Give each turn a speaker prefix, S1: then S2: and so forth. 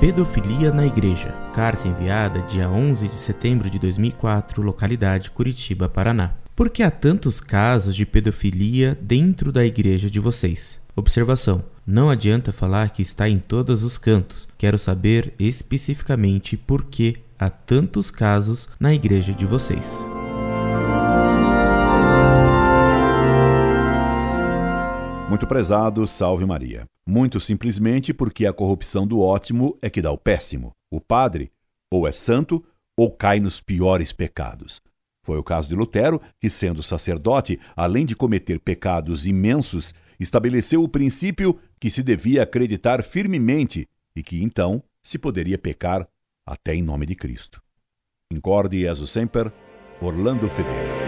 S1: Pedofilia na Igreja. Carta enviada dia 11 de setembro de 2004, localidade Curitiba, Paraná. Por que há tantos casos de pedofilia dentro da igreja de vocês? Observação: não adianta falar que está em todos os cantos. Quero saber especificamente por que há tantos casos na igreja de vocês.
S2: Muito prezado, salve Maria. Muito simplesmente porque a corrupção do ótimo é que dá o péssimo. O padre ou é santo ou cai nos piores pecados. Foi o caso de Lutero, que, sendo sacerdote, além de cometer pecados imensos, estabeleceu o princípio que se devia acreditar firmemente e que então se poderia pecar até em nome de Cristo. Incorde Jesus Semper, Orlando Fedeli.